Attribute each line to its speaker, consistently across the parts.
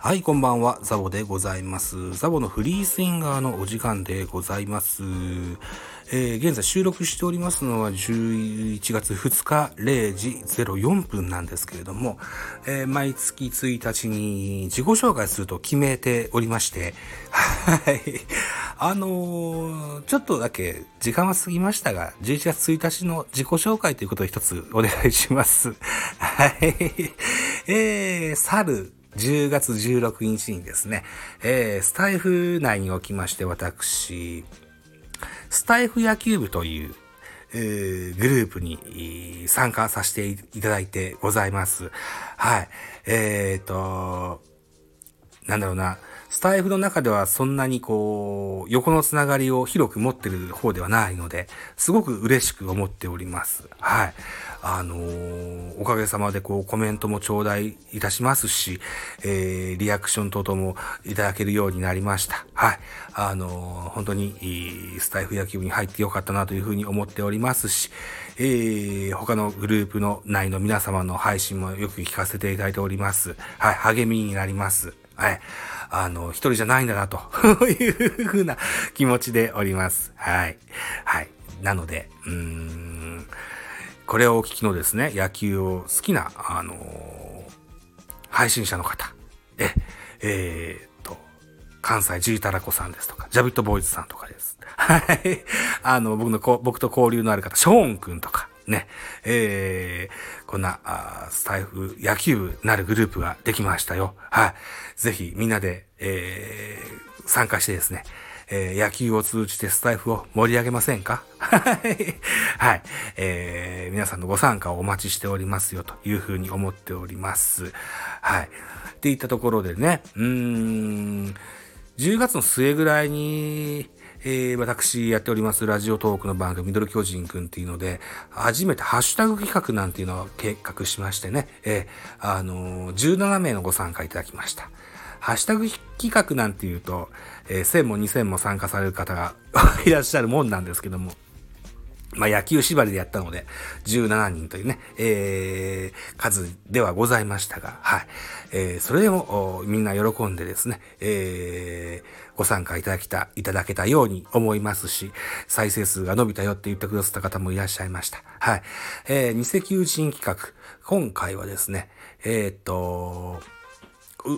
Speaker 1: はい、こんばんは。ザボでございます。ザボのフリースインガーのお時間でございます。えー、現在収録しておりますのは11月2日0時04分なんですけれども、えー、毎月1日に自己紹介すると決めておりまして、はい。あのー、ちょっとだけ時間は過ぎましたが、11月1日の自己紹介ということを一つお願いします。はい。えー、猿、10月16日にですね、えー、スタイフ内におきまして私、スタイフ野球部という、えー、グループに参加させていただいてございます。はい。えっ、ー、と、なんだろうな、スタイフの中ではそんなにこう、横のつながりを広く持ってる方ではないので、すごく嬉しく思っております。はい。あのー、おかげさまでこうコメントも頂戴いたしますし、えー、リアクション等々もいただけるようになりました。はい。あのー、本当に、スタイフ野球部に入ってよかったなというふうに思っておりますし、えー、他のグループの内の皆様の配信もよく聞かせていただいております。はい。励みになります。はい。あの、一人じゃないんだな、と いうふうな気持ちでおります。はい。はい。なので、うーん、これをお聞きのですね、野球を好きな、あのー、配信者の方、え、えー、っと、関西ジータラコさんですとか、ジャビットボーイズさんとかです。はい。あの、僕のこ、僕と交流のある方、ショーン君とか、ね、えー、こんな、あスタイフ、野球部なるグループができましたよ。はい。ぜひ、みんなで、えー、参加してですね、えー、野球を通じてスタイフを盛り上げませんか？はい。えー、皆さんのご参加をお待ちしておりますよというふうに思っております。はい。っていったところでね、うーん、10月の末ぐらいに、えー、私やっておりますラジオトークの番組ミドル巨人くんっていうので、初めてハッシュタグ企画なんていうのを計画しましてね、えー、あのー、17名のご参加いただきました。ハッシュタグ企画なんていうと、えー、1000も2000も参加される方が いらっしゃるもんなんですけども、まあ野球縛りでやったので、17人というね、えー、数ではございましたが、はい。えー、それでもみんな喜んでですね、えー、ご参加いただきた、いただけたように思いますし、再生数が伸びたよって言ってくださった方もいらっしゃいました。はい。えー、偽求人企画。今回はですね、えー、っと、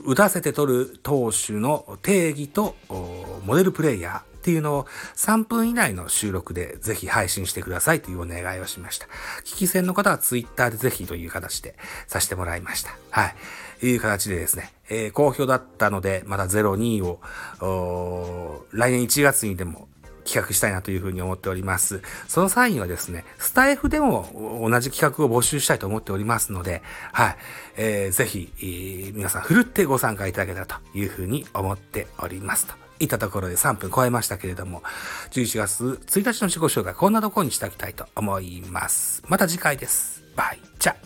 Speaker 1: 打たせて取る投手の定義とモデルプレイヤーっていうのを3分以内の収録でぜひ配信してくださいというお願いをしました。聞き戦の方は Twitter でぜひという形でさせてもらいました。はい。いう形でですね、えー、好評だったので、また02を、来年1月にでも企画したいなというふうに思っております。その際にはですね、スタイフでも同じ企画を募集したいと思っておりますので、はい、えー、ぜひ、えー、皆さん、ふるってご参加いただけたらというふうに思っておりますと。いったところで3分超えましたけれども、11月1日の自己紹介、こんなところにしておきたいと思います。また次回です。バイ。じゃ。